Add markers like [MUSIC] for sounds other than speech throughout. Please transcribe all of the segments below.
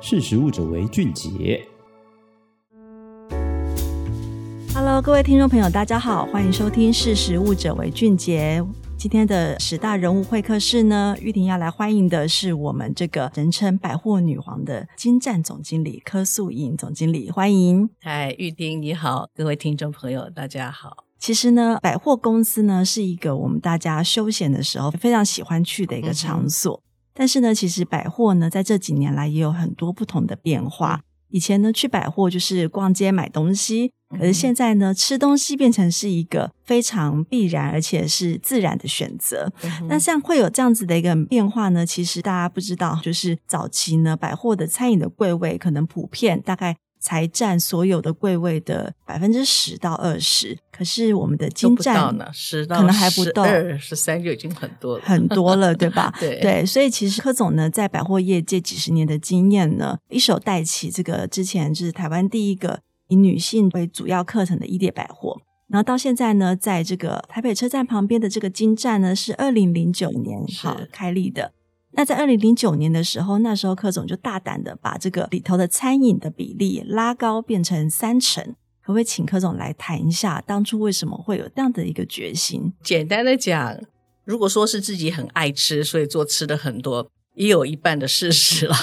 识时务者为俊杰。Hello，各位听众朋友，大家好，欢迎收听《识时务者为俊杰》。今天的十大人物会客室呢，玉婷要来欢迎的是我们这个人称百货女皇的金站总经理柯素颖总经理，欢迎。嗨，玉婷你好，各位听众朋友大家好。其实呢，百货公司呢是一个我们大家休闲的时候非常喜欢去的一个场所。嗯、但是呢，其实百货呢在这几年来也有很多不同的变化。以前呢，去百货就是逛街买东西，可是现在呢，吃东西变成是一个非常必然而且是自然的选择。嗯、那像会有这样子的一个变化呢，其实大家不知道，就是早期呢，百货的餐饮的柜位可能普遍大概。才占所有的柜位的百分之十到二十，可是我们的金站呢，十到可能还不到二十三就已经很多了，很多了，对吧？[LAUGHS] 对对，所以其实柯总呢，在百货业界几十年的经验呢，一手带起这个之前就是台湾第一个以女性为主要课程的伊甸百货，然后到现在呢，在这个台北车站旁边的这个金站呢，是二零零九年好开立的。那在二零零九年的时候，那时候柯总就大胆的把这个里头的餐饮的比例拉高，变成三成。可不可以请柯总来谈一下，当初为什么会有这样的一个决心？简单的讲，如果说是自己很爱吃，所以做吃的很多，也有一半的事实了。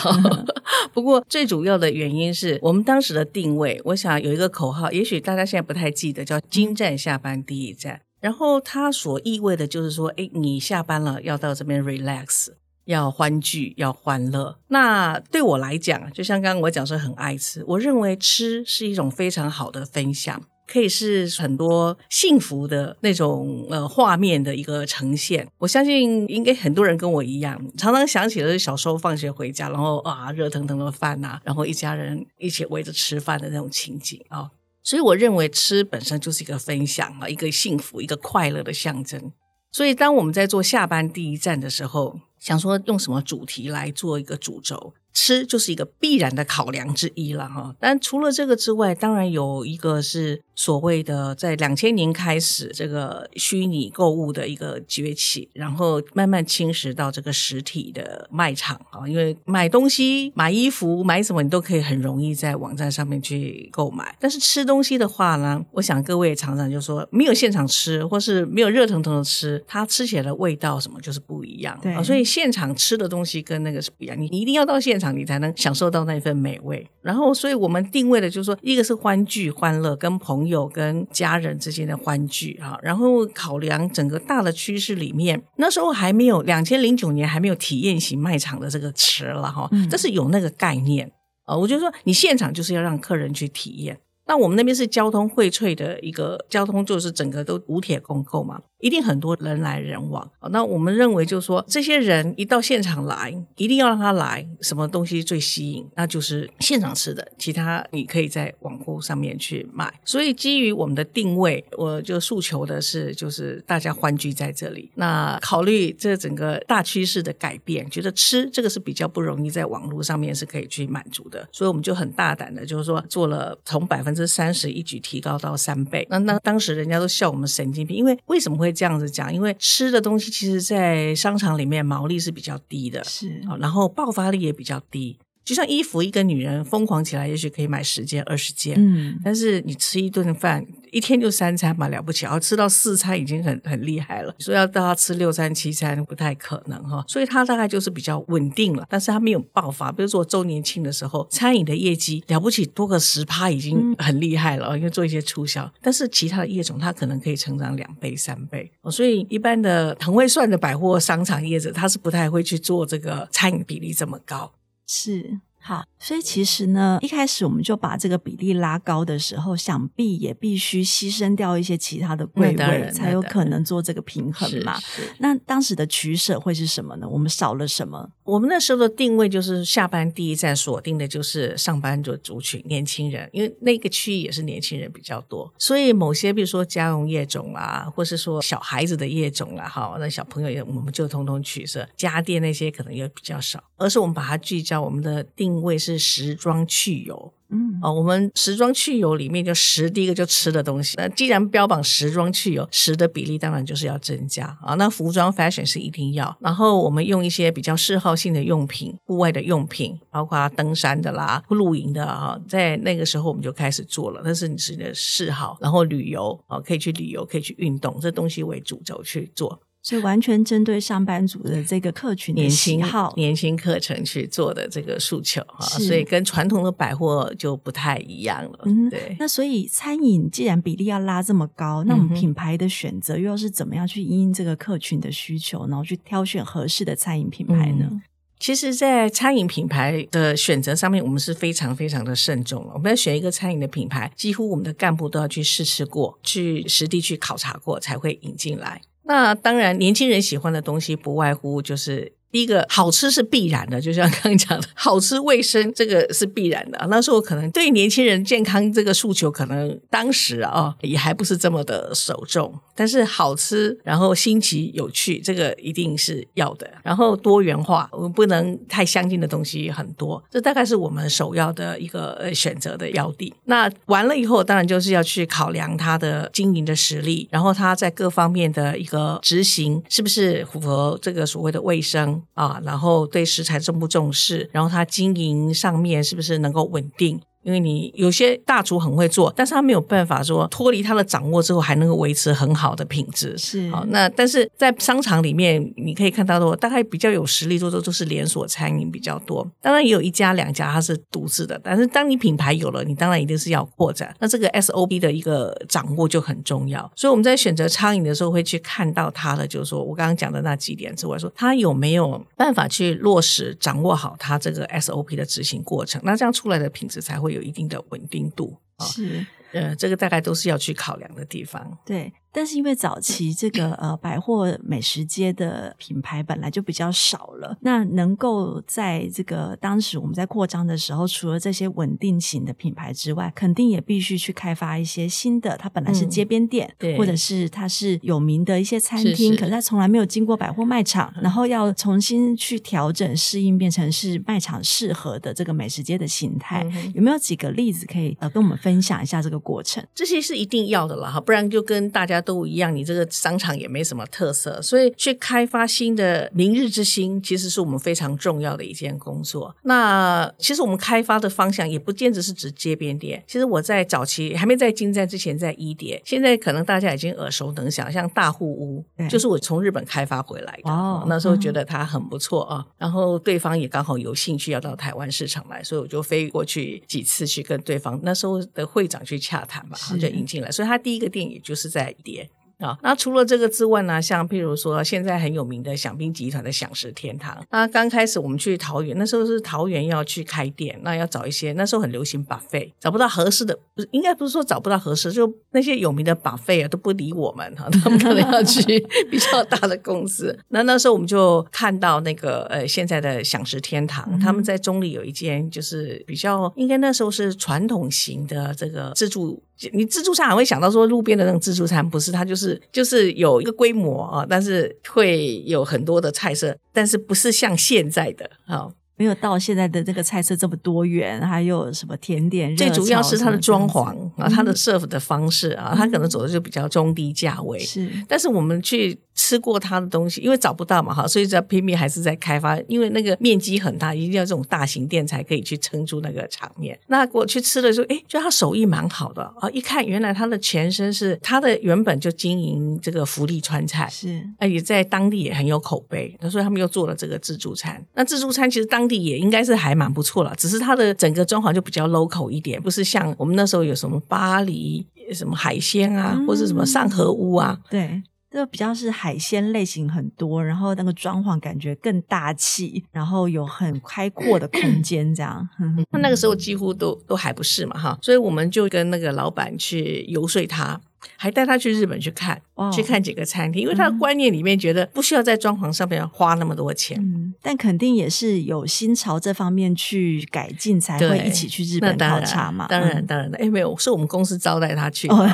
[LAUGHS] 不过最主要的原因是我们当时的定位，我想有一个口号，也许大家现在不太记得，叫“精湛下班第一站”。然后它所意味的就是说，哎，你下班了要到这边 relax。要欢聚，要欢乐。那对我来讲，就像刚刚我讲说很爱吃，我认为吃是一种非常好的分享，可以是很多幸福的那种呃画面的一个呈现。我相信应该很多人跟我一样，常常想起了小时候放学回家，然后啊热腾腾的饭呐、啊，然后一家人一起围着吃饭的那种情景啊。所以我认为吃本身就是一个分享啊，一个幸福、一个快乐的象征。所以当我们在做下班第一站的时候，想说用什么主题来做一个主轴？吃就是一个必然的考量之一了哈。但除了这个之外，当然有一个是所谓的在两千年开始这个虚拟购物的一个崛起，然后慢慢侵蚀到这个实体的卖场啊。因为买东西、买衣服、买什么，你都可以很容易在网站上面去购买。但是吃东西的话呢，我想各位常常就说，没有现场吃，或是没有热腾腾的吃，它吃起来的味道什么就是不一样。对，所以现场吃的东西跟那个是不一样，你你一定要到现场。你才能享受到那份美味。然后，所以我们定位的就是说，一个是欢聚欢乐，跟朋友、跟家人之间的欢聚啊。然后考量整个大的趋势里面，那时候还没有两千零九年还没有体验型卖场的这个词了哈。但是有那个概念啊。我就说，你现场就是要让客人去体验。那我们那边是交通荟萃的一个交通，就是整个都五铁共构嘛。一定很多人来人往，那我们认为就是说，这些人一到现场来，一定要让他来，什么东西最吸引？那就是现场吃的，其他你可以在网购上面去买。所以基于我们的定位，我就诉求的是，就是大家欢聚在这里。那考虑这整个大趋势的改变，觉得吃这个是比较不容易在网络上面是可以去满足的，所以我们就很大胆的，就是说做了从百分之三十一举提高到三倍。那那当时人家都笑我们神经病，因为为什么会？这样子讲，因为吃的东西其实，在商场里面毛利是比较低的，是，然后爆发力也比较低。就像衣服，一个女人疯狂起来，也许可以买十件、二十件，嗯，但是你吃一顿饭，一天就三餐嘛，了不起，然后吃到四餐已经很很厉害了。说要到她吃六餐、七餐，不太可能哈。所以她大概就是比较稳定了，但是她没有爆发。比如说我周年庆的时候，餐饮的业绩了不起，多个十趴已经很厉害了，因为做一些促销。但是其他的业种，它可能可以成长两倍、三倍。所以一般的很会算的百货商场业者，他是不太会去做这个餐饮比例这么高。是。好，所以其实呢，一开始我们就把这个比例拉高的时候，想必也必须牺牲掉一些其他的柜位，才有可能做这个平衡嘛。那当时的取舍会是什么呢？我们少了什么？我们那时候的定位就是下班第一站锁定的就是上班族族群，年轻人，因为那个区域也是年轻人比较多，所以某些比如说家用业种啊，或是说小孩子的业种啊，哈，那小朋友也我们就通通取舍，家电那些可能也比较少，而是我们把它聚焦我们的定。定位是时装去油。嗯，哦，我们时装去油里面就食，第一个就吃的东西。那既然标榜时装去油，食的比例当然就是要增加啊。那服装 fashion 是一定要，然后我们用一些比较嗜好性的用品，户外的用品，包括登山的啦、露营的啊，在那个时候我们就开始做了。那是你自己的嗜好，然后旅游啊，可以去旅游，可以去运动，这东西为主轴去做。所以完全针对上班族的这个客群的喜好，年轻课程去做的这个诉求啊，所以跟传统的百货就不太一样了。嗯，对。那所以餐饮既然比例要拉这么高，那我们品牌的选择又要是怎么样去因应这个客群的需求，然后去挑选合适的餐饮品牌呢？嗯，其实，在餐饮品牌的选择上面，我们是非常非常的慎重了。我们要选一个餐饮的品牌，几乎我们的干部都要去试吃过，去实地去考察过，才会引进来。那当然，年轻人喜欢的东西不外乎就是。第一个好吃是必然的，就像刚刚讲的，好吃卫生这个是必然的。那时候可能对年轻人健康这个诉求，可能当时啊也还不是这么的首重。但是好吃，然后新奇有趣，这个一定是要的。然后多元化，我们不能太相近的东西很多，这大概是我们首要的一个呃选择的要地。那完了以后，当然就是要去考量它的经营的实力，然后它在各方面的一个执行是不是符合这个所谓的卫生。啊，然后对食材重不重视，然后他经营上面是不是能够稳定？因为你有些大厨很会做，但是他没有办法说脱离他的掌握之后还能够维持很好的品质。是好，那但是在商场里面，你可以看到的，大概比较有实力做的都是连锁餐饮比较多。当然也有一家两家它是独自的，但是当你品牌有了，你当然一定是要扩展。那这个 SOP 的一个掌握就很重要。所以我们在选择餐饮的时候会去看到它的，就是说我刚刚讲的那几点之外，说它有没有办法去落实掌握好它这个 SOP 的执行过程，那这样出来的品质才会有一定的稳定度。是，呃，这个大概都是要去考量的地方。对。但是因为早期这个呃百货美食街的品牌本来就比较少了，那能够在这个当时我们在扩张的时候，除了这些稳定型的品牌之外，肯定也必须去开发一些新的。它本来是街边店，嗯、对，或者是它是有名的一些餐厅，是是，可是它从来没有经过百货卖场，然后要重新去调整适应，变成是卖场适合的这个美食街的形态。嗯、有没有几个例子可以呃跟我们分享一下这个过程？这些是一定要的了哈，不然就跟大家。都一样，你这个商场也没什么特色，所以去开发新的明日之星，其实是我们非常重要的一件工作。那其实我们开发的方向也不见得是指街边店。其实我在早期还没在金站之前，在一叠，现在可能大家已经耳熟能详，像大户屋，就是我从日本开发回来的。哦，那时候觉得它很不错啊，然后对方也刚好有兴趣要到台湾市场来，所以我就飞过去几次去跟对方那时候的会长去洽谈吧，然后就引进来。所以他第一个店也就是在一叠。啊，那除了这个之外呢，像譬如说现在很有名的享宾集团的享食天堂，那刚开始我们去桃园，那时候是桃园要去开店，那要找一些那时候很流行 buffet，找不到合适的，不是应该不是说找不到合适，就那些有名的 buffet 啊都不理我们哈，[LAUGHS] 他们可能要去 [LAUGHS] 比较大的公司。那那时候我们就看到那个呃现在的享食天堂，嗯、他们在中坜有一间就是比较应该那时候是传统型的这个自助。你自助餐还会想到说路边的那种自助餐，不是，它就是就是有一个规模啊，但是会有很多的菜色，但是不是像现在的啊。没有到现在的这个菜色这么多元，还有什么甜点？最主要是它的装潢啊，它的 serve 的方式啊，它可能走的就比较中低价位。是，但是我们去吃过它的东西，因为找不到嘛哈，所以在拼命还是在开发。因为那个面积很大，一定要这种大型店才可以去撑住那个场面。那我去吃的时候，哎，觉得他手艺蛮好的啊！一看原来他的前身是他的原本就经营这个福利川菜，是，而且在当地也很有口碑。所以他们又做了这个自助餐。那自助餐其实当当地也应该是还蛮不错了，只是它的整个装潢就比较 local 一点，不是像我们那时候有什么巴黎什么海鲜啊，嗯、或者什么上河屋啊，对，就比较是海鲜类型很多，然后那个装潢感觉更大气，然后有很开阔的空间这样。那那个时候几乎都都还不是嘛哈，所以我们就跟那个老板去游说他。还带他去日本去看，哦、去看几个餐厅，因为他的观念里面觉得不需要在装潢上面花那么多钱。嗯，但肯定也是有新潮这方面去改进，才会一起去日本考察嘛。当然，当然的，哎，没有，是我们公司招待他去，哦 [LAUGHS]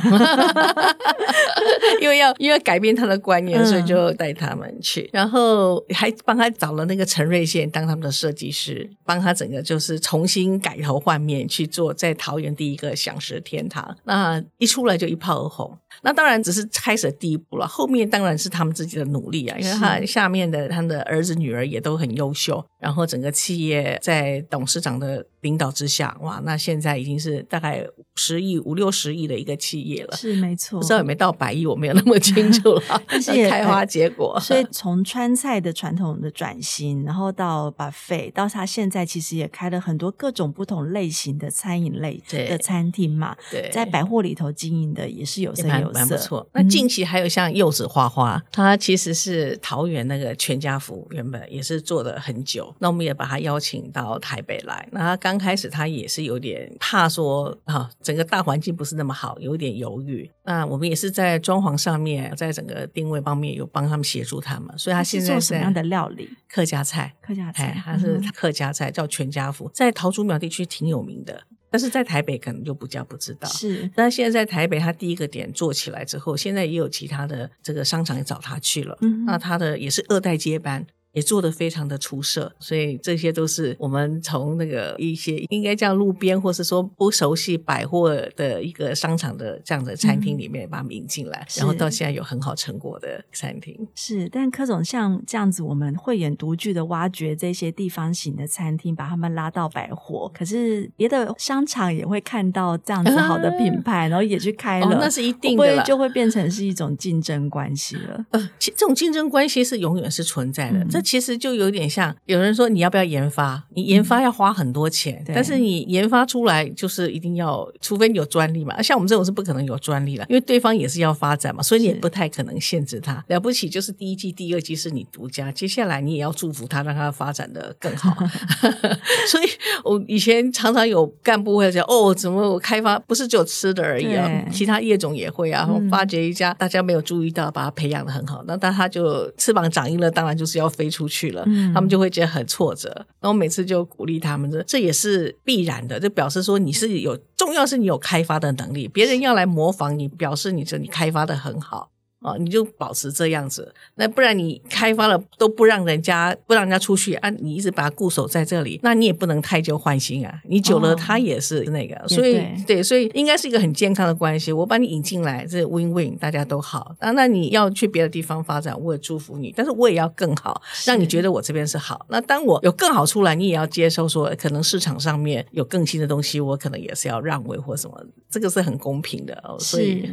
[LAUGHS] 因为要因为改变他的观念，所以就带他们去，然后还帮他找了那个陈瑞宪当他们的设计师，帮他整个就是重新改头换面去做，在桃园第一个享食天堂。那一出来就一炮而红。红。那当然只是开始的第一步了，后面当然是他们自己的努力啊，因为他下面的他们的儿子女儿也都很优秀，然后整个企业在董事长的领导之下，哇，那现在已经是大概五十亿、五六十亿的一个企业了，是没错，不知道有没有到百亿，我没有那么清楚了，[LAUGHS] 但是 [LAUGHS] 开花结果。所以从川菜的传统的转型，然后到 buffet，到他现在其实也开了很多各种不同类型的餐饮类的餐厅嘛，对，在百货里头经营的也是有声有。蛮不错。那近期还有像柚子花花，他、嗯、其实是桃园那个全家福，原本也是做了很久。那我们也把他邀请到台北来。那他刚开始他也是有点怕说啊，整个大环境不是那么好，有点犹豫。那我们也是在装潢上面，在整个定位方面有帮他们协助他们。所以他现在是做什么样的料理？客家菜，客家菜，他是客家菜，叫全家福，在桃竹苗地区挺有名的。但是在台北可能就不叫不知道，是。那现在在台北，他第一个点做起来之后，现在也有其他的这个商场也找他去了，嗯，那他的也是二代接班。也做得非常的出色，所以这些都是我们从那个一些应该叫路边，或是说不熟悉百货的一个商场的这样的餐厅里面把它引进来，嗯，然后到现在有很好成果的餐厅。是，但柯总像这样子，我们慧眼独具的挖掘这些地方型的餐厅，把他们拉到百货。可是别的商场也会看到这样子好的品牌，啊、然后也去开了，哦、那是一定的，会就会变成是一种竞争关系了。呃，其这种竞争关系是永远是存在的。嗯其实就有点像有人说，你要不要研发？你研发要花很多钱，嗯、但是你研发出来就是一定要，除非你有专利嘛。像我们这种是不可能有专利了，因为对方也是要发展嘛，所以你也不太可能限制他。了不起就是第一季、第二季是你独家，接下来你也要祝福他，让他发展的更好。[LAUGHS] [LAUGHS] 所以我以前常常有干部会讲：“哦，怎么我开发不是只有吃的而已啊？其他业种也会啊。”发掘一家大家没有注意到，把它培养的很好，那但他就翅膀长硬了，当然就是要飞。出去了，他们就会觉得很挫折。然后每次就鼓励他们，这这也是必然的，就表示说你是有重要是你有开发的能力，别人要来模仿你，表示你这你开发的很好。啊，你就保持这样子，那不然你开发了都不让人家不让人家出去啊，你一直把它固守在这里，那你也不能太旧换新啊，你久了它也是那个，哦、所以对，对，所以应该是一个很健康的关系。我把你引进来，这 win win，大家都好。啊，那你要去别的地方发展，我也祝福你，但是我也要更好，让你觉得我这边是好。那当我有更好出来，你也要接受说，可能市场上面有更新的东西，我可能也是要让位或什么，这个是很公平的哦。所以，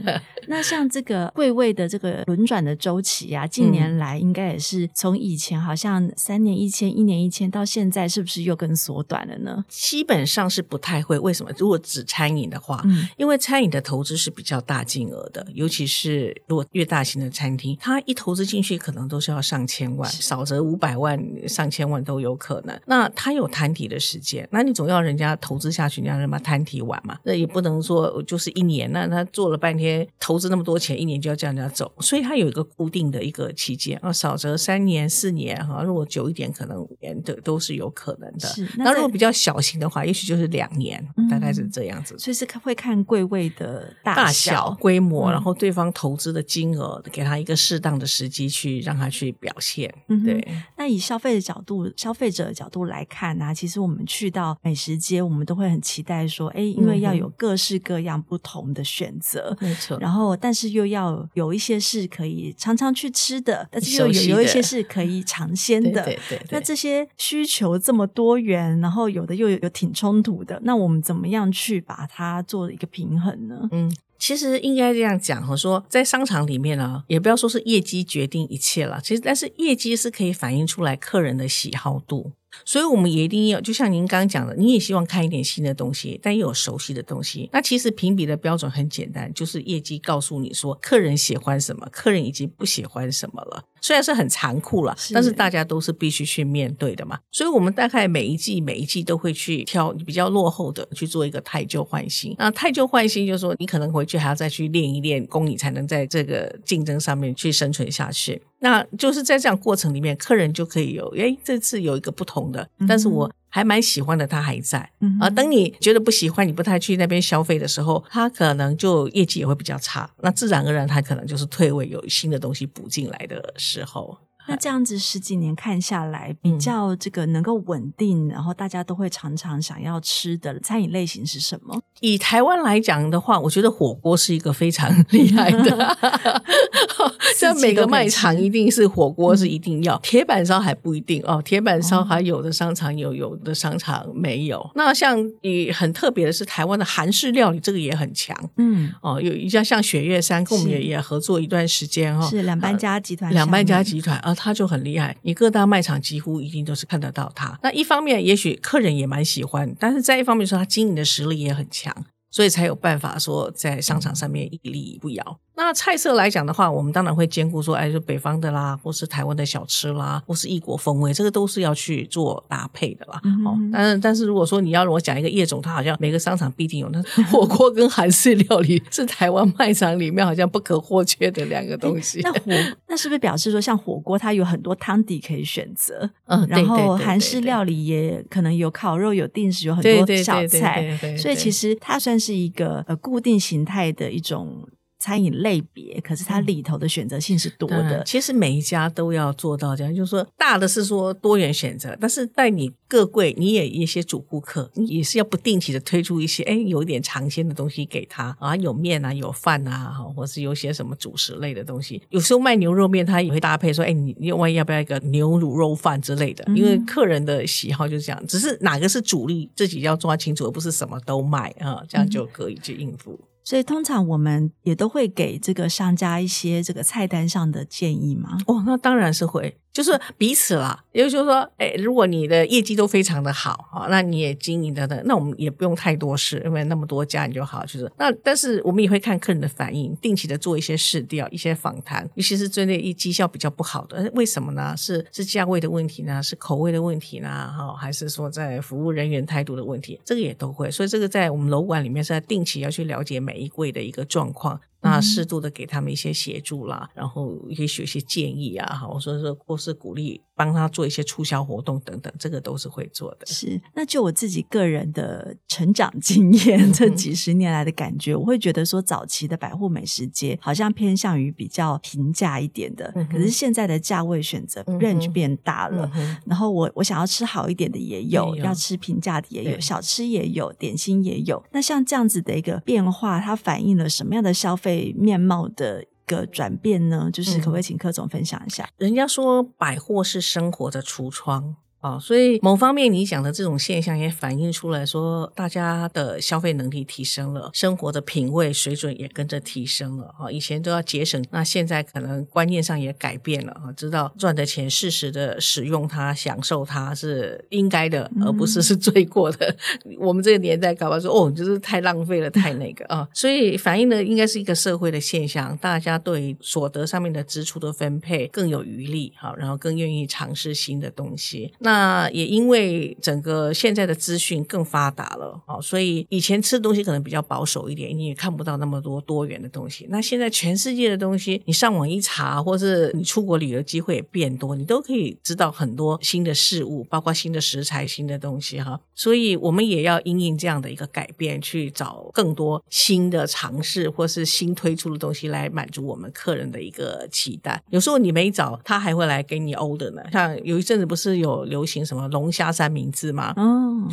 那像这个贵位的这个轮转的。周期啊，近年来应该也是从以前好像三年一千、一年一千，到现在是不是又更缩短了呢？基本上是不太会。为什么？如果只餐饮的话，嗯，因为餐饮的投资是比较大金额的，尤其是如果越大型的餐厅，它一投资进去可能都是要上千万，少则五百万、上千万都有可能。那它有摊底的时间，那你总要人家投资下去，让他摊底完嘛？那也不能说就是一年，那他做了半天，投资那么多钱，一年就要叫人家走，所以它有一个。固定的一个期间啊，少则三年四年哈，如果久一点，可能五年的都是有可能的。那，那如果比较小型的话，也许就是两年，嗯，大概是这样子。所以是会看柜位的大小、规模，然后对方投资的金额，给他一个适当的时机去让他去表现。嗯，对。那以消费的角度，消费者的角度来看呢，啊，其实我们去到美食街，我们都会很期待说，哎，因为要有各式各样不同的选择，没错。然后，但是又要有一些是可以。常常去吃的，但是又有有一些是可以尝鲜的。对对对。那这些需求这么多元，然后有的又有有挺冲突的，那我们怎么样去把它做一个平衡呢？嗯，其实应该这样讲，我说在商场里面呢，也不要说是业绩决定一切了。其实，但是业绩是可以反映出来客人的喜好度。所以我们也一定要，就像您刚刚讲的，你也希望看一点新的东西，但又有熟悉的东西。那其实评比的标准很简单，就是业绩告诉你说，客人喜欢什么，客人已经不喜欢什么了。虽然是很残酷了，但是大家都是必须去面对的嘛。所以我们大概每一季每一季都会去挑比较落后的去做一个太旧换新。那太旧换新就是说，你可能回去还要再去练一练功，你才能在这个竞争上面去生存下去。那就是在这样过程里面，客人就可以有，诶，这次有一个不同的，但是我还蛮喜欢的，它还在。嗯哼，啊，等你觉得不喜欢，你不太去那边消费的时候，它可能就业绩也会比较差。那自然而然，它可能就是退位，有新的东西补进来的时候。那这样子十几年看下来，比较这个能够稳定，然后大家都会常常想要吃的餐饮类型是什么？以台湾来讲的话，我觉得火锅是一个非常 [LAUGHS] 厉害的。[LAUGHS] 像每个卖场一定是火锅是一定要，铁板烧还不一定哦。铁板烧还有的商场有，有的商场没有。那像以很特别的是台湾的韩式料理，这个也很强。嗯，哦，有一家像雪月山，跟我们也也合作一段时间哦。是两班家集团，两班家集团啊。他就很厉害，你各大卖场几乎一定都是看得到他。那一方面，也许客人也蛮喜欢，但是在一方面说，他经营的实力也很强，所以才有办法说在商场上面屹立不摇。那菜色来讲的话，我们当然会兼顾说，哎，就北方的啦，或是台湾的小吃啦，或是异国风味，这个都是要去做搭配的啦。嗯、哼哦，但是但是如果说你要让我讲一个业种，它好像每个商场必定有，那火锅跟韩式料理是台湾卖场里面好像不可或缺的两个东西。那火 [LAUGHS] 那是不是表示说，像火锅它有很多汤底可以选择？嗯，然后韩式料理也可能有烤肉、有定食、有很多小菜，所以其实它算是一个呃固定形态的一种。餐饮类别，可是它里头的选择性是多的。其实每一家都要做到这样，就是说大的是说多元选择，但是在你各柜，你也一些主顾客，你也是要不定期的推出一些，哎，有一点尝鲜的东西给他啊，有面啊，有饭啊，或是有些什么主食类的东西。有时候卖牛肉面，他也会搭配说，哎，你你万一要不要一个牛卤肉饭之类的？因为客人的喜好就是这样，只是哪个是主力，自己要抓清楚，而不是什么都卖啊，这样就可以去应付。所以通常我们也都会给这个商家一些这个菜单上的建议吗？哦，那当然是会。就是彼此啦，也就是说，哎，如果你的业绩都非常的好啊，那你也经营的的，那我们也不用太多事，因为那么多家你就好。就是那，但是我们也会看客人的反应，定期的做一些试调、一些访谈，尤其是针对一绩效比较不好的，为什么呢？是是价位的问题呢？是口味的问题呢？哈，还是说在服务人员态度的问题？这个也都会。所以这个在我们楼管里面是在定期要去了解每一柜的一个状况。那适度的给他们一些协助啦，然后也许一些建议啊，哈，我说说或是鼓励。帮他做一些促销活动等等，这个都是会做的。是，那就我自己个人的成长经验，这几十年来的感觉，嗯、我会觉得说，早期的百货美食街好像偏向于比较平价一点的，嗯、可是现在的价位选择 range 变大了。嗯、然后我我想要吃好一点的也有，也有要吃平价的也有，小吃也有，点心也有。那像这样子的一个变化，它反映了什么样的消费面貌的个转变呢，就是可不可以请柯总分享一下？嗯、人家说百货是生活的橱窗。啊、哦，所以某方面你讲的这种现象也反映出来说，大家的消费能力提升了，生活的品味水准也跟着提升了。啊、哦，以前都要节省，那现在可能观念上也改变了啊，知道赚的钱适时的使用它，享受它是应该的，而不是是罪过的。嗯、我们这个年代搞不好说哦，就是太浪费了，太那个啊、哦，所以反映的应该是一个社会的现象，大家对所得上面的支出的分配更有余力，好，然后更愿意尝试新的东西。那那也因为整个现在的资讯更发达了，哦，所以以前吃的东西可能比较保守一点，你也看不到那么多多元的东西。那现在全世界的东西，你上网一查，或是你出国旅游机会也变多，你都可以知道很多新的事物，包括新的食材、新的东西哈。所以我们也要因应这样的一个改变，去找更多新的尝试，或是新推出的东西来满足我们客人的一个期待。有时候你没找，他还会来给你 order 呢。像有一阵子不是有流流行什么龙虾三明治吗？嗯，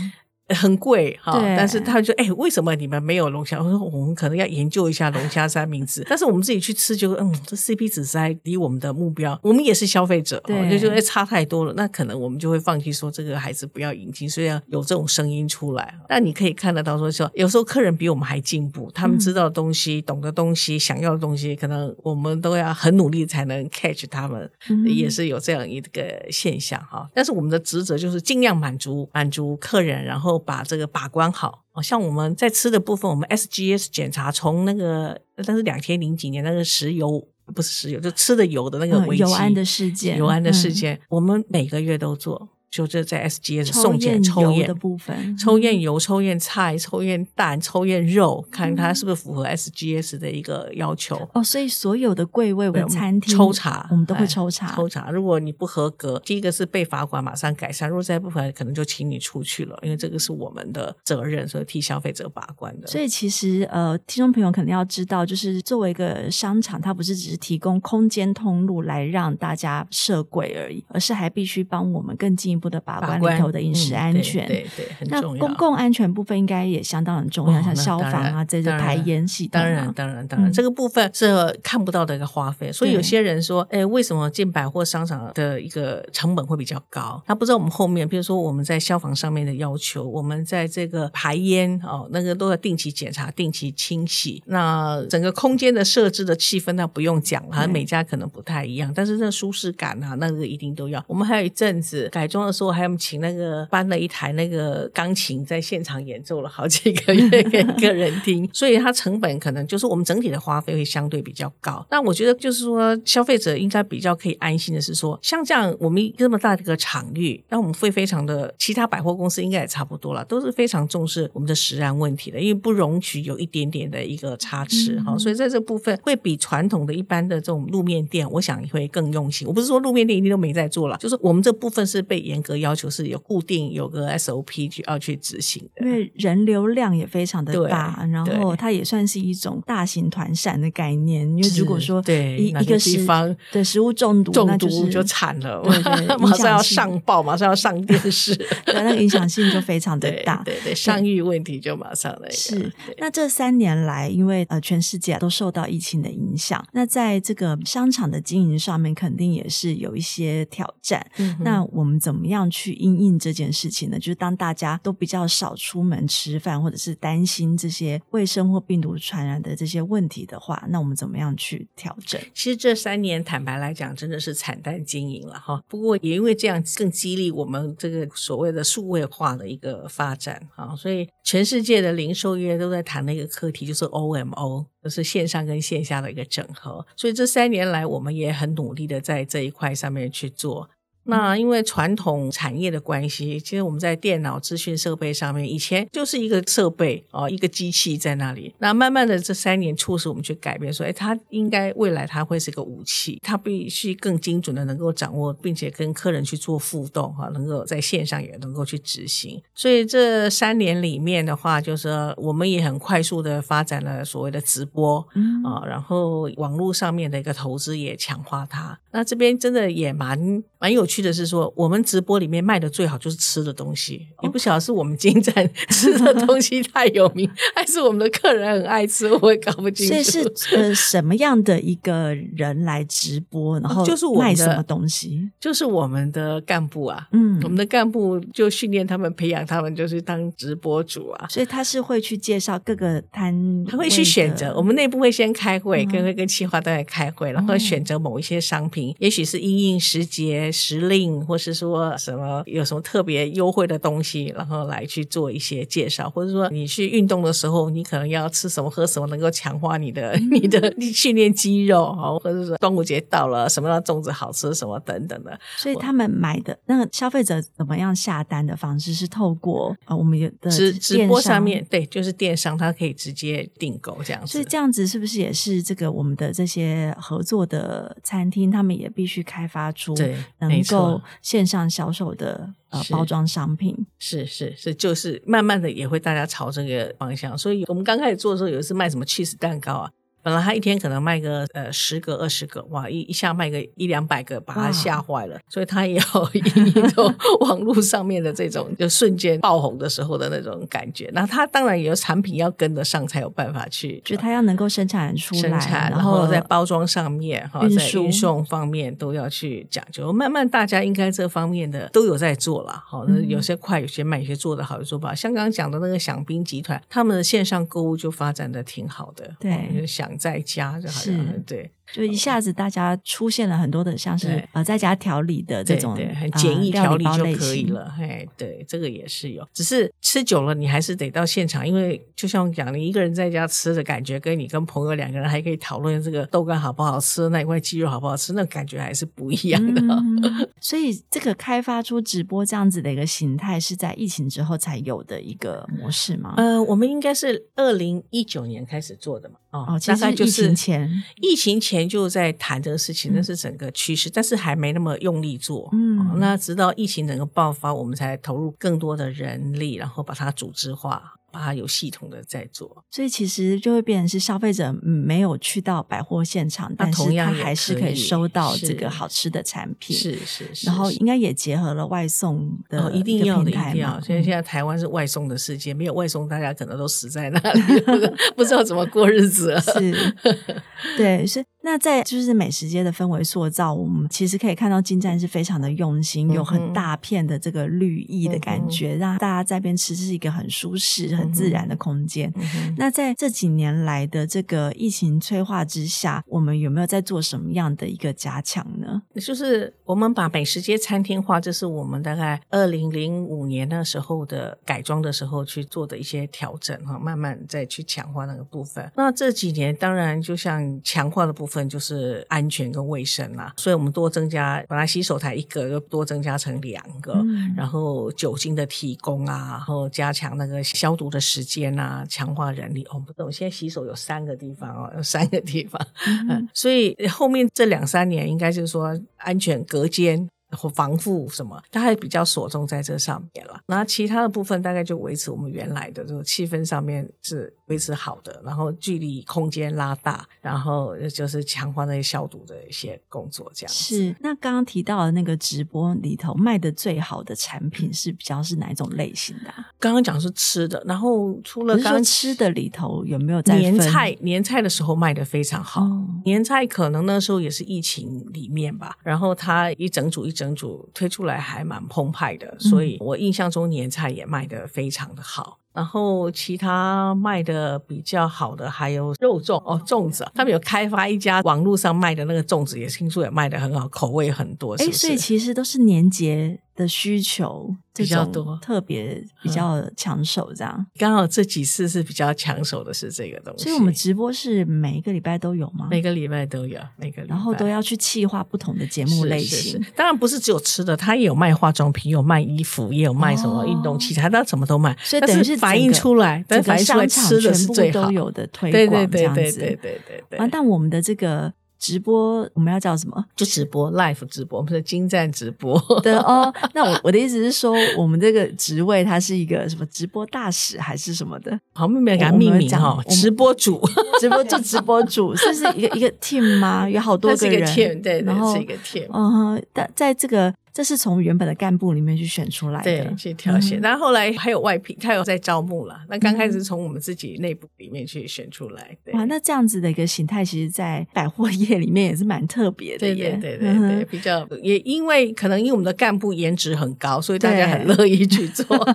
很贵哈，但是他就哎、欸，为什么你们没有龙虾？我说我们可能要研究一下龙虾三明治，[LAUGHS] 但是我们自己去吃就嗯，这 CP 值在离我们的目标，我们也是消费者，我就觉得差太多了，那可能我们就会放弃说这个孩子不要引进，所以要有这种声音出来。但你可以看得到说，说有时候客人比我们还进步，他们知道的东西、嗯、懂的东西、想要的东西，可能我们都要很努力才能 catch 他们，嗯、也是有这样一个现象哈。但是我们的职责就是尽量满足满足客人，然后。把这个把关好，像我们在吃的部分，我们 SGS 检查从那个，但是两千零几年那个石油不是石油，就吃的油的那个危机，油安的事件，油安的事件，嗯、我们每个月都做。就这在 SGS 送检抽验的部分，[LAUGHS] 抽验 [LAUGHS] 油、抽验菜、抽验蛋、抽验肉，看它是不是符合 SGS 的一个要求。哦，所以所有的柜位、的餐厅抽查，我们都会抽查。抽查，如果你不合格，第一个是被罚款，马上改善；如果再不合格，可能就请你出去了，因为这个是我们的责任，所以替消费者把关的。所以其实呃，听众朋友肯定要知道，就是作为一个商场，它不是只是提供空间通路来让大家设柜而已，而是还必须帮我们更进一步的把关。里头的饮食安全，嗯、对，对对，很重要。那公共安全部分应该也相当很重要，哦、像消防啊，这些排烟系统、啊。当然，当然，当然，嗯、这个部分是看不到的一个花费。所以有些人说，哎，为什么进百货商场的一个成本会比较高？他不知道我们后面，比如说我们在消防上面的要求，我们在这个排烟哦，那个都要定期检查、定期清洗。那整个空间的设置的气氛，那不用讲了，对每家可能不太一样，但是那舒适感啊，那个一定都要。我们还有一阵子改装的时候，还有请那个搬了一台那个钢琴，在现场演奏了好几个月给个人听，[LAUGHS] 所以它成本可能就是我们整体的花费会相对比较高。那我觉得就是说，消费者应该比较可以安心的是说，像这样我们这么大的一个场域，那我们会非常的，其他百货公司应该也差不多了，都是非常重视我们的食安问题的，因为不容许有一点点的一个差池哈。所以在这部分会比传统的一般的这种路面店，我想会更用心。我不是说路面店一定都没在做了，就是我们这部分是被严格要求是有。固定有个 SOP 去要去执行的，因为人流量也非常的大，然后它也算是一种大型团膳的概念。因为如果说对一一个地方对食物中毒，中毒就惨了，[LAUGHS] 马上要上报，[LAUGHS] 马上要上电视，[LAUGHS] 对，那个影响性就非常的大，对对，对，商誉问题就马上来。是，那这三年来，因为呃全世界都受到疫情的影响，那在这个商场的经营上面，肯定也是有一些挑战。嗯、那我们怎么怎么样去因应这件事情呢？就是当大家都比较少出门吃饭，或者是担心这些卫生或病毒传染的这些问题的话，那我们怎么样去调整？其实这三年坦白来讲，真的是惨淡经营了哈。不过也因为这样，更激励我们这个所谓的数位化的一个发展啊。所以全世界的零售业都在谈的一个课题，就是 OMO，就是线上跟线下的一个整合。所以这三年来，我们也很努力的在这一块上面去做。那因为传统产业的关系，其实我们在电脑资讯设备上面，以前就是一个设备哦，一个机器在那里。那慢慢的这三年促使我们去改变，说，哎，它应该未来它会是个武器，它必须更精准的能够掌握，并且跟客人去做互动哈，能够在线上也能够去执行。所以这三年里面的话，就是我们也很快速的发展了所谓的直播，嗯啊，然后网络上面的一个投资也强化它。那这边真的也蛮蛮有趣。去的是说，我们直播里面卖的最好就是吃的东西，也不晓得是我们金站吃的东西太有名，还是我们的客人很爱吃，我也搞不清楚。所以是 [LAUGHS] 呃什么样的一个人来直播，然后就是卖什么东西？就是我们的干部啊，嗯，我们的干部就训练他们，培养他们，就是当直播主啊。所以他是会去介绍各个摊，他会去选择。我们内部会先开会，跟会跟企划都在开会，然后选择某一些商品，也许是因应时节时。令或是说什么有什么特别优惠的东西，然后来去做一些介绍，或者说你去运动的时候，你可能要吃什么喝什么，能够强化你的 [LAUGHS] 你的 [LAUGHS] 训练肌肉啊，或者说端午节到了，什么样的粽子好吃什么等等的。所以他们买的那个消费者怎么样下单的方式是透过啊我们的直直播上面，对，就是电商，它可以直接订购这样子。所以这样子是不是也是这个我们的这些合作的餐厅，他们也必须开发出对能够线上销售的呃包装商品，是是是，就是慢慢的也会大家朝这个方向。所以我们刚开始做的时候，有一次卖什么 cheese 蛋糕啊。本来他一天可能卖个呃十个二十个，哇，一一下卖个一两百个，把他吓坏了，所以他也要以一种 [LAUGHS] 网络上面的这种就瞬间爆红的时候的那种感觉。那他当然也有产品要跟得上，才有办法去，就他要能够生产出来，生产，然后在包装上面哈，在运送方面都要去讲究。慢慢大家应该这方面的都有在做了，好，有些快，有些慢，有些做的好，有做不好。像刚刚讲的那个响兵集团，他们的线上购物就发展的挺好的，对，想在家就好像对。就一下子大家出现了很多的像是呃在家调理的这种对对很简易调理就可以了，哎，对，这个也是有，只是吃久了你还是得到现场，因为就像我讲，你一个人在家吃的感觉，跟你跟朋友两个人还可以讨论这个豆干好不好吃，那一块鸡肉好不好吃，那感觉还是不一样的。嗯、所以这个开发出直播这样子的一个形态，是在疫情之后才有的一个模式吗？呃，我们应该是二零一九年开始做的嘛，哦，大概就是疫情前，疫情前。就在谈这个事情，那是整个趋势，嗯、但是还没那么用力做。嗯、哦，那直到疫情整个爆发，我们才投入更多的人力，然后把它组织化。把它有系统的在做，所以其实就会变成是消费者没有去到百货现场，但是他还是可以收到这个好吃的产品，是是是。然后应该也结合了外送的哦，一定要的，一定要。所以现在台湾是外送的世界，没有外送，大家可能都死在那里，[LAUGHS] 不知道怎么过日子了。是，[LAUGHS] 对，是。那在就是美食街的氛围塑造，我们其实可以看到金站是非常的用心，有很大片的这个绿意的感觉，让大家在边吃是一个很舒适、很自然的空间。那在这几年来的这个疫情催化之下，我们有没有在做什么样的一个加强呢？就是我们把美食街餐厅化，这是我们大概二零零五年那时候的改装的时候去做的一些调整哈，慢慢再去强化那个部分。那这几年当然就像强化的部分就是安全跟卫生啦，所以我们多增加，本来洗手台一个又多增加成两个，嗯、然后酒精的提供啊，然后加强那个消毒的时间啊，强化人力。哦，不懂，现在洗手有三个地方哦，有三个地方，嗯，嗯，所以后面这两三年应该就是说安全隔间。或防护什么，它还比较锁重在这上面了。那其他的部分大概就维持我们原来的这个气氛上面是维持好的，然后距离空间拉大，然后就是强化那些消毒的一些工作，这样子。是。那刚刚提到的那个直播里头卖的最好的产品是比较是哪一种类型的啊？刚刚讲是吃的，然后除了刚刚吃的里头有没有在年菜？年菜的时候卖的非常好，哦、年菜可能那时候也是疫情里面吧，然后它一整组一整。整组推出来还蛮澎湃的，所以我印象中年菜也卖得非常的好。然后其他卖的比较好的还有肉粽哦，粽子，他们有开发一家网络上卖的那个粽子，也听说也卖的很好，口味很多。哎？所以其实都是年节的需求。比较多，特别比较抢手，这样、嗯。刚好这几次是比较抢手的，是这个东西。所以我们直播是每一个礼拜都有吗？每个礼拜都有，每个礼拜。然后都要去企划不同的节目类型。是是是，当然不是只有吃的，他也有卖化妆品，有卖衣服，也有卖什么运动器材，他、哦、什么都卖。所以等于是反映出来，但反映出来吃的是最好都有的推广，这样子。对对对对对对对对。啊，但我们的这个。直播我们要叫什么？就直播，live 直播，我们的精湛直播。对哦，[LAUGHS] 那我我的意思是说，我们这个职位它是一个什么直播大使还是什么的？好，没有给他命名哈，直播主，直播就直播主，这是一个一个 team 吗？有好多个人，个 team, 对，然后是一个 team。嗯，但在这个。这是从原本的干部里面去选出来的，对，去挑选。然后、嗯、后来还有外聘，他有在招募了。那刚开始从我们自己内部里面去选出来。对。哇，那这样子的一个形态，其实，在百货业里面也是蛮特别的耶。对对对对对，嗯、比较也因为可能因为我们的干部颜值很高，所以大家很乐意去做。[LAUGHS] [LAUGHS]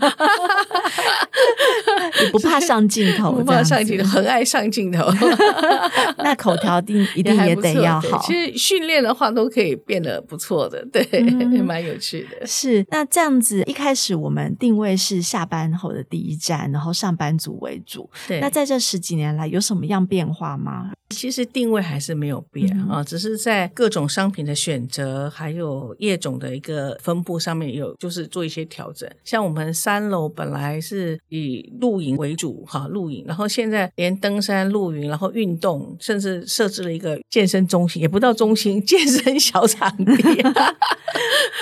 你不怕上镜头，不怕上镜头，很爱上镜头。[LAUGHS] 那口条一定一定也得要好。其实训练的话都可以变得不错的，对。嗯蛮有趣的，是那这样子。一开始我们定位是下班后的第一站，然后上班族为主。对，那在这十几年来有什么样变化吗？其实定位还是没有变啊、只是在各种商品的选择还有业种的一个分布上面有就是做一些调整。像我们三楼本来是以露营为主哈，露营，然后现在连登山、露营，然后运动，甚至设置了一个健身中心，也不到中心，[LAUGHS] 健身小场地。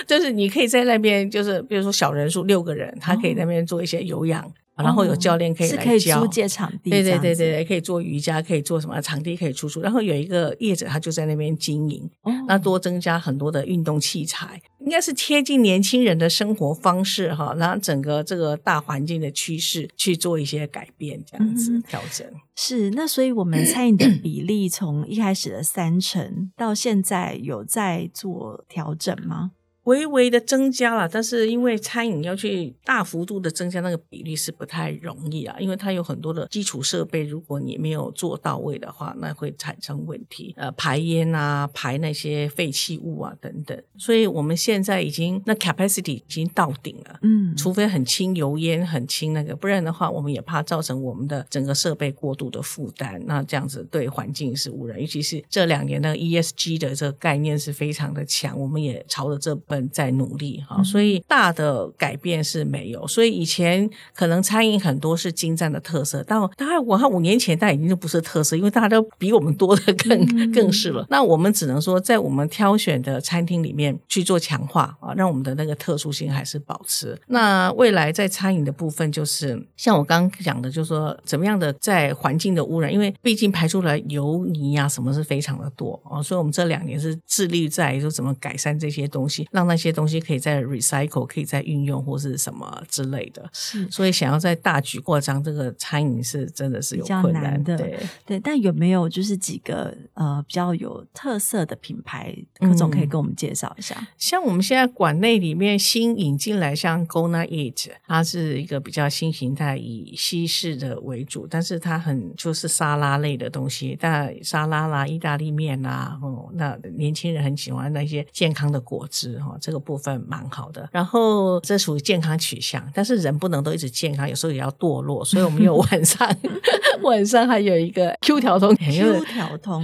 就是你可以在那边，就是比如说小人数六个人，他可以在那边做一些有氧。然后有教练可以来教，是可以租借场地，对对对对，可以做瑜伽，可以做什么场地可以出租。然后有一个业者，他就在那边经营，哦、那多增加很多的运动器材，应该是贴近年轻人的生活方式哈。然后整个这个大环境的趋势去做一些改变，这样子调整。[COUGHS] 嗯、是那所以我们餐饮的比例从一开始的三成到现在有在做调整吗？微微的增加了，但是因为餐饮要去大幅度的增加那个比例是不太容易啊，因为它有很多的基础设备，如果你没有做到位的话，那会产生问题。呃，排烟啊，排那些废弃物啊等等。所以我们现在已经那 capacity 已经到顶了，嗯，除非很轻油烟，很轻那个，不然的话，我们也怕造成我们的整个设备过度的负担，那这样子对环境是污染。尤其是这两年的 ESG 的这个概念是非常的强，我们也朝着这本。在努力哈，所以大的改变是没有。所以以前可能餐饮很多是精湛的特色，但大概我看五年前，但已经就不是特色，因为大家都比我们多的更更是了。那我们只能说，在我们挑选的餐厅里面去做强化啊，让我们的那个特殊性还是保持。那未来在餐饮的部分，就是像我刚刚讲的，就是说怎么样的在环境的污染，因为毕竟排出来油泥啊什么是非常的多啊，所以我们这两年是致力在说怎么改善这些东西，让那些东西可以再 recycle，可以再运用或是什么之类的。是，所以想要在大局扩张这个餐饮是真的是有困难的。对对，但有没有就是几个呃比较有特色的品牌，柯总可以跟我们介绍一下？嗯，像我们现在馆内里面新引进来，像 Gona Eat，它是一个比较新形态，以西式的为主，但是它很就是沙拉类的东西，但沙拉啦、意大利面啦，哦，那年轻人很喜欢那些健康的果汁哈，这个部分蛮好的，然后这属于健康取向，但是人不能都一直健康，有时候也要堕落，所以我们有 [LAUGHS] 晚上 [LAUGHS] 晚上还有一个 [LAUGHS] Q 调通，Q 调通，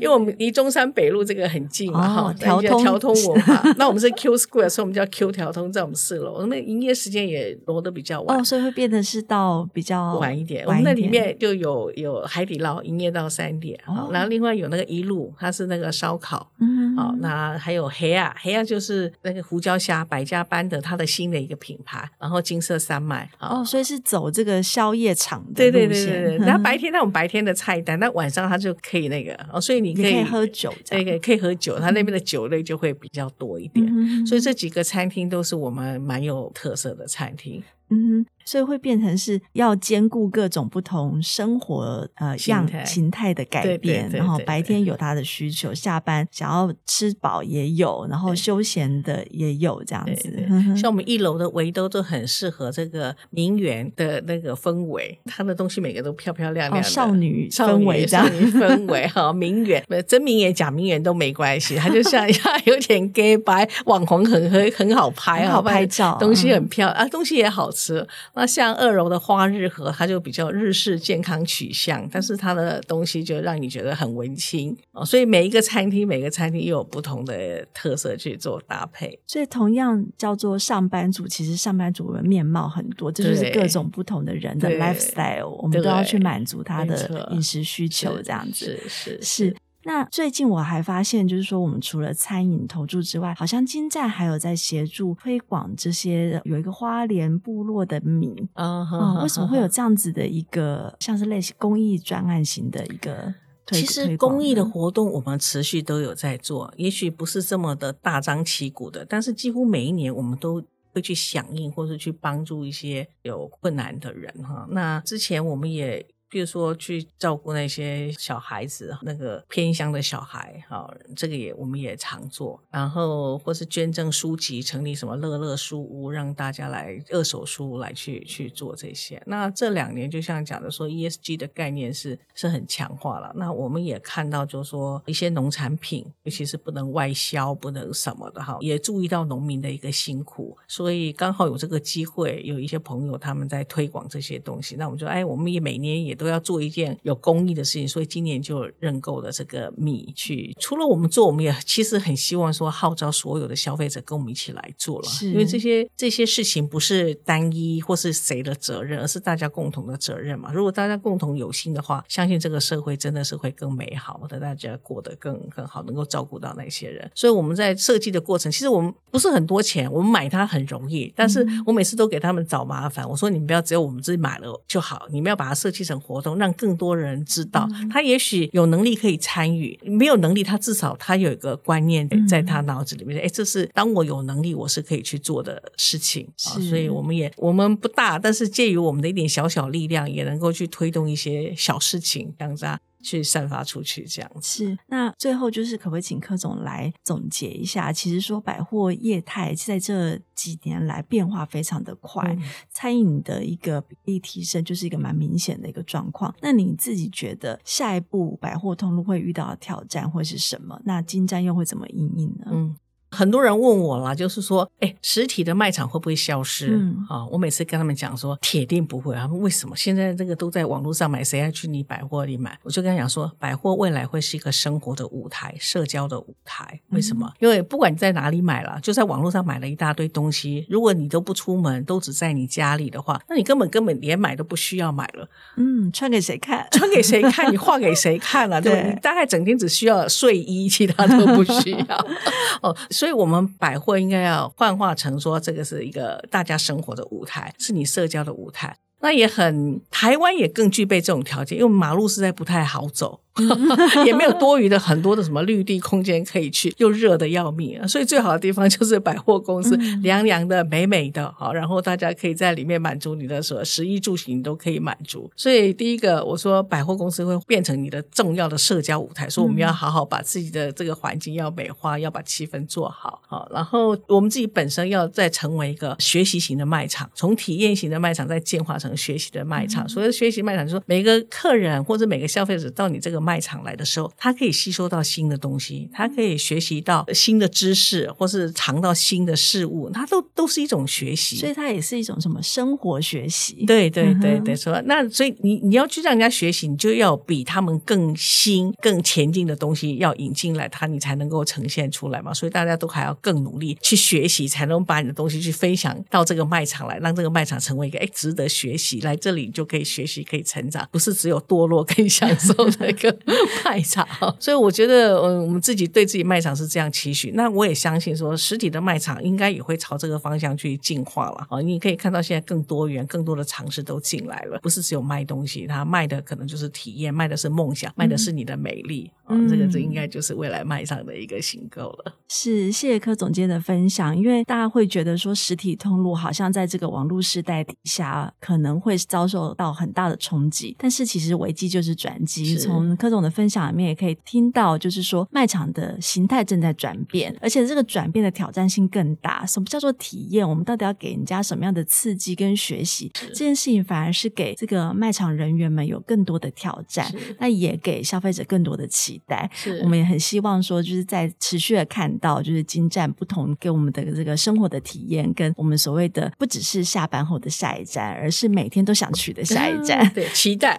因为我们离中山北路这个很近嘛，哈、哦，条通调通文化，那我们是 Q Square，所以我们叫 Q 调通，在我们四楼，我们营业时间也挪得比较晚，哦，所以会变得是到比较晚一点。我们那里面就有有海底捞营业到三点，哦，然后另外有那个一路，它是那个烧烤，嗯，好，那还有黑啊黑啊就是那个。胡椒虾百家班的它的新的一个品牌，然后金色山脉哦，所以是走这个宵夜场的。对对对对对，[LAUGHS] 那白天那种白天的菜单，那晚上它就可以那个哦，所以你可以，喝酒，对，对可以喝酒，它那边的酒类就会比较多一点。嗯、所以这几个餐厅都是我们蛮有特色的餐厅。嗯，所以会变成是要兼顾各种不同生活呃样形态的改变，然后白天有他的需求，下班想要吃饱也有，然后休闲的也有这样子。对对对，[LAUGHS] 像我们一楼的围兜都很适合这个名媛的那个氛围，他的东西每个都漂漂亮亮的，少女氛围这样，少女氛围哈，名媛真名媛假名媛都没关系，他就像 [LAUGHS] 有点 gay 白网红很很很好拍，好拍照，东西很漂亮啊，东西也好吃。那像二楼的花日和，它就比较日式健康取向，但是它的东西就让你觉得很文青哦。所以每一个餐厅，每个餐厅又有不同的特色去做搭配。所以同样叫做上班族，其实上班族的面貌很多，这就是各种不同的人的 lifestyle，我们都要去满足他的饮食需求，这样子是是是。是那最近我还发现，就是说我们除了餐饮投注之外，好像精湛还有在协助推广这些有一个花莲部落的米啊、嗯，为什么会有这样子的一个像是类似公益专案型的一个推？其实公益的活动我们持续都有在做，也许不是这么的大张旗鼓的，但是几乎每一年我们都会去响应或是去帮助一些有困难的人哈。那之前我们也。比如说去照顾那些小孩子，那个偏乡的小孩，哈，这个也我们也常做。然后或是捐赠书籍，成立什么乐乐书屋，让大家来二手书来去去做这些。那这两年就像讲的说，ESG 的概念是是很强化了。那我们也看到，就是说一些农产品，尤其是不能外销，不能什么的哈，也注意到农民的一个辛苦，所以刚好有这个机会，有一些朋友他们在推广这些东西。那我们就哎，我们也每年也。都要做一件有公益的事情，所以今年就认购了这个米去。除了我们做，我们也其实很希望说号召所有的消费者跟我们一起来做了，是因为这些这些事情不是单一或是谁的责任，而是大家共同的责任嘛。如果大家共同有心的话，相信这个社会真的是会更美好的，大家过得更更好，能够照顾到那些人。所以我们在设计的过程，其实我们不是很多钱，我们买它很容易，但是我每次都给他们找麻烦。我说你们不要只有我们自己买了就好，你们要把它设计成活动，让更多人知道。他也许有能力可以参与，没有能力，他至少他有一个观念在他脑子里面，哎，这是当我有能力，我是可以去做的事情啊。所以我们也我们不大，但是介于我们的一点小小力量，也能够去推动一些小事情，这样子啊。去散发出去，这样子是。那最后就是，可不可以请柯总来总结一下？其实说百货业态在这几年来变化非常的快，嗯、餐饮的一个比例提升就是一个蛮明显的一个状况。那你自己觉得下一步百货通路会遇到的挑战会是什么？那金站又会怎么应应呢？嗯。很多人问我啦，就是说，哎，实体的卖场会不会消失？嗯，啊，我每次跟他们讲说，铁定不会。他们为什么？现在这个都在网络上买，谁还去你百货里买？我就跟他讲说，百货未来会是一个生活的舞台，社交的舞台。为什么？嗯、因为不管你在哪里买了，就在网络上买了一大堆东西，如果你都不出门，都只在你家里的话，那你根本根本连买都不需要买了。嗯，穿给谁看？穿给谁看？你画给谁看了、[LAUGHS] 啊？对，对你大概整天只需要睡衣，其他都不需要。[LAUGHS] 哦。所以，我们百货应该要幻化成说，这个是一个大家生活的舞台，是你社交的舞台。那也很，台湾也更具备这种条件，因为马路实在不太好走。[LAUGHS] 也没有多余的很多的什么绿地空间可以去，又热的要命啊！所以最好的地方就是百货公司，凉凉的、美美的，好，然后大家可以在里面满足你的所有食衣住行都可以满足。所以第一个，我说百货公司会变成你的重要的社交舞台，所以我们要好好把自己的这个环境要美化，要把气氛做好，好，然后我们自己本身要再成为一个学习型的卖场，从体验型的卖场再进化成学习的卖场。所谓学习卖场，就是说每个客人或者每个消费者到你这个。卖场来的时候，他可以吸收到新的东西，他可以学习到新的知识，或是尝到新的事物，他都都是一种学习，所以它也是一种什么生活学习。对对对对，说、嗯、那所以你你要去让人家学习，你就要比他们更新、更前进的东西要引进来，他你才能够呈现出来嘛。所以大家都还要更努力去学习，才能把你的东西去分享到这个卖场来，让这个卖场成为一个哎值得学习，来这里就可以学习、可以成长，不是只有堕落跟享受 [LAUGHS] 那个。卖场，[LAUGHS] 所以我觉得，嗯，我们自己对自己卖场是这样期许。那我也相信说，实体的卖场应该也会朝这个方向去进化了。啊，你可以看到现在更多元、更多的尝试都进来了，不是只有卖东西，它卖的可能就是体验，卖的是梦想，卖的是你的美丽。嗯，这个这应该就是未来卖场的一个新构了。是，谢谢柯总监的分享。因为大家会觉得说，实体通路好像在这个网络时代底下，可能会遭受到很大的冲击。但是其实危机就是转机。从柯总的分享里面也可以听到，就是说卖场的形态正在转变，而且这个转变的挑战性更大。什么叫做体验？我们到底要给人家什么样的刺激跟学习？这件事情反而是给这个卖场人员们有更多的挑战，那也给消费者更多的期待。我们也很希望说，就是在持续的看到，就是精湛不同给我们的这个生活的体验，跟我们所谓的不只是下班后的下一站，而是每天都想去的下一站。对，期待。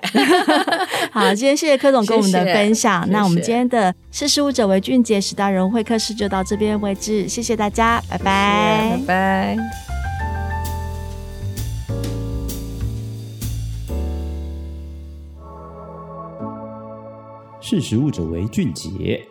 [LAUGHS] 好，今天谢谢柯总跟我们的分享。谢谢，那我们今天的“识时务者为俊杰”十大人物会客室就到这边为止，谢谢大家，拜拜，拜拜。识食物者为俊杰。